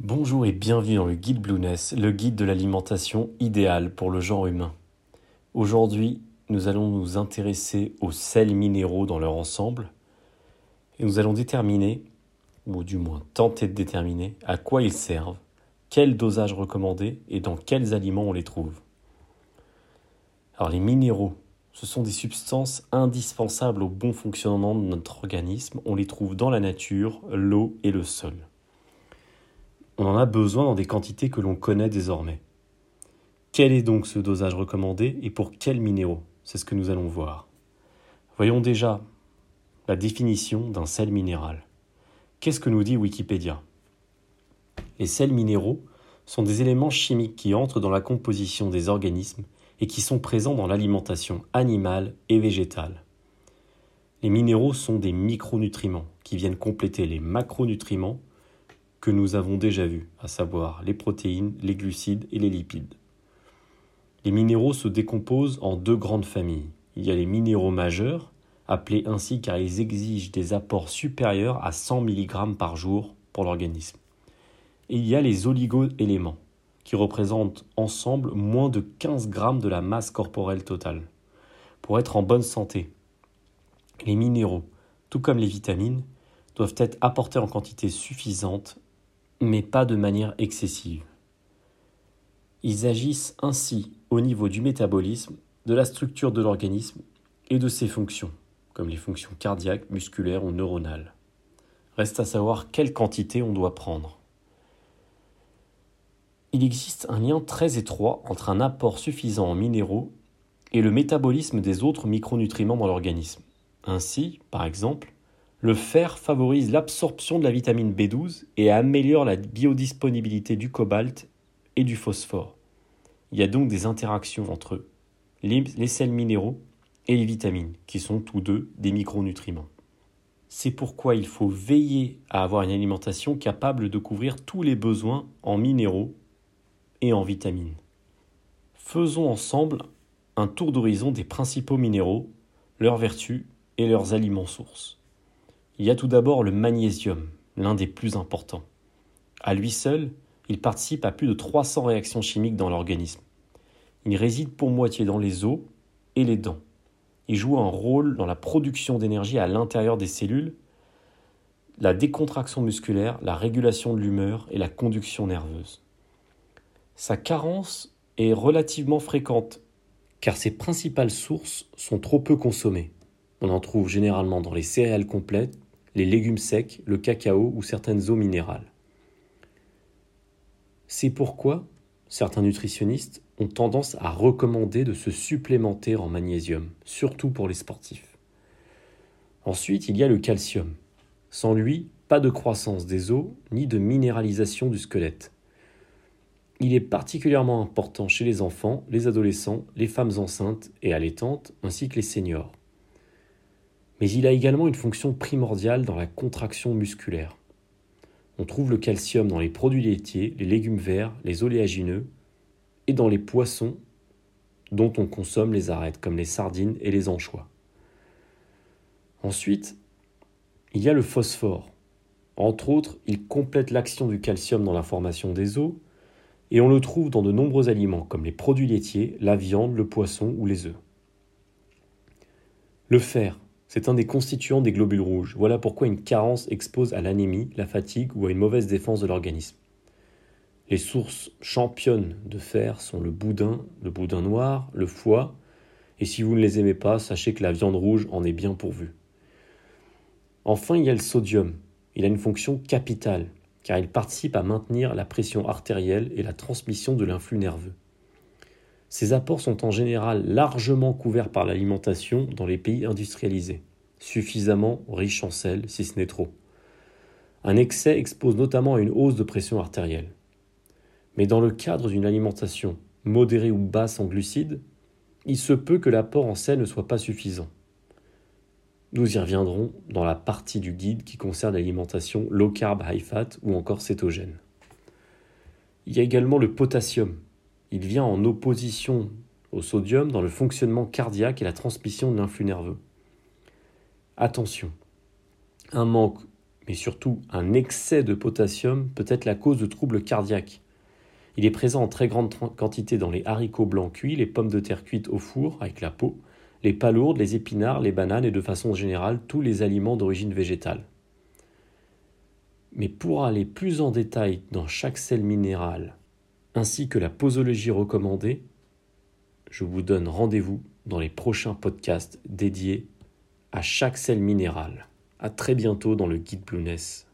Bonjour et bienvenue dans le guide Blueness, le guide de l'alimentation idéale pour le genre humain. Aujourd'hui, nous allons nous intéresser aux sels minéraux dans leur ensemble et nous allons déterminer, ou du moins tenter de déterminer, à quoi ils servent, quel dosage recommandé et dans quels aliments on les trouve. Alors les minéraux, ce sont des substances indispensables au bon fonctionnement de notre organisme. On les trouve dans la nature, l'eau et le sol. On en a besoin dans des quantités que l'on connaît désormais. Quel est donc ce dosage recommandé et pour quels minéraux? C'est ce que nous allons voir. Voyons déjà la définition d'un sel minéral. Qu'est-ce que nous dit Wikipédia? Les sels minéraux sont des éléments chimiques qui entrent dans la composition des organismes et qui sont présents dans l'alimentation animale et végétale. Les minéraux sont des micronutriments qui viennent compléter les macronutriments nous avons déjà vus, à savoir les protéines, les glucides et les lipides. Les minéraux se décomposent en deux grandes familles. Il y a les minéraux majeurs, appelés ainsi car ils exigent des apports supérieurs à 100 mg par jour pour l'organisme. Et il y a les oligo-éléments, qui représentent ensemble moins de 15 g de la masse corporelle totale. Pour être en bonne santé, les minéraux, tout comme les vitamines, doivent être apportés en quantité suffisante mais pas de manière excessive. Ils agissent ainsi au niveau du métabolisme, de la structure de l'organisme et de ses fonctions, comme les fonctions cardiaques, musculaires ou neuronales. Reste à savoir quelle quantité on doit prendre. Il existe un lien très étroit entre un apport suffisant en minéraux et le métabolisme des autres micronutriments dans l'organisme. Ainsi, par exemple, le fer favorise l'absorption de la vitamine B12 et améliore la biodisponibilité du cobalt et du phosphore. Il y a donc des interactions entre les, sels minéraux et les vitamines, qui sont tous deux des micronutriments. C'est pourquoi il faut veiller à avoir une alimentation capable de couvrir tous les besoins en minéraux et en vitamines. Faisons ensemble un tour d'horizon des principaux minéraux, leurs vertus et leurs aliments sources. Il y a tout d'abord le magnésium, l'un des plus importants. À lui seul, il participe à plus de 300 réactions chimiques dans l'organisme. Il réside pour moitié dans les os et les dents. Il joue un rôle dans la production d'énergie à l'intérieur des cellules, la décontraction musculaire, la régulation de l'humeur et la conduction nerveuse. Sa carence est relativement fréquente, car ses principales sources sont trop peu consommées. On en trouve généralement dans les céréales complètes, les légumes secs, le cacao ou certaines eaux minérales. C'est pourquoi certains nutritionnistes ont tendance à recommander de se supplémenter en magnésium, surtout pour les sportifs. Ensuite, il y a le calcium. Sans lui, pas de croissance des os ni de minéralisation du squelette. Il est particulièrement important chez les enfants, les adolescents, les femmes enceintes et allaitantes, ainsi que les seniors mais il a également une fonction primordiale dans la contraction musculaire. On trouve le calcium dans les produits laitiers, les légumes verts, les oléagineux et dans les poissons dont on consomme les arêtes, comme les sardines et les anchois. Ensuite, il y a le phosphore. Entre autres, il complète l'action du calcium dans la formation des os, et on le trouve dans de nombreux aliments comme les produits laitiers, la viande, le poisson ou les œufs. Le fer, c'est un des constituants des globules rouges. Voilà pourquoi une carence expose à l'anémie, la fatigue ou à une mauvaise défense de l'organisme. Les sources championnes de fer sont le boudin, le boudin noir, le foie, et si vous ne les aimez pas, sachez que la viande rouge en est bien pourvue. Enfin, il y a le sodium. Il a une fonction capitale, car il participe à maintenir la pression artérielle et la transmission de l'influx nerveux. Ces apports sont en général largement couverts par l'alimentation dans les pays industrialisés, suffisamment riches en sel si ce n'est trop. Un excès expose notamment à une hausse de pression artérielle. Mais dans le cadre d'une alimentation modérée ou basse en glucides, il se peut que l'apport en sel ne soit pas suffisant. Nous y reviendrons dans la partie du guide qui concerne l'alimentation low carb high fat ou encore cétogène. Il y a également le potassium il vient en opposition au sodium dans le fonctionnement cardiaque et la transmission de l'influx nerveux. Attention, un manque mais surtout un excès de potassium peut être la cause de troubles cardiaques. Il est présent en très grande quantité dans les haricots blancs cuits, les pommes de terre cuites au four avec la peau, les palourdes, les épinards, les bananes et de façon générale tous les aliments d'origine végétale. Mais pour aller plus en détail dans chaque sel minéral, ainsi que la posologie recommandée, je vous donne rendez-vous dans les prochains podcasts dédiés à chaque sel minéral. À très bientôt dans le guide Blueness.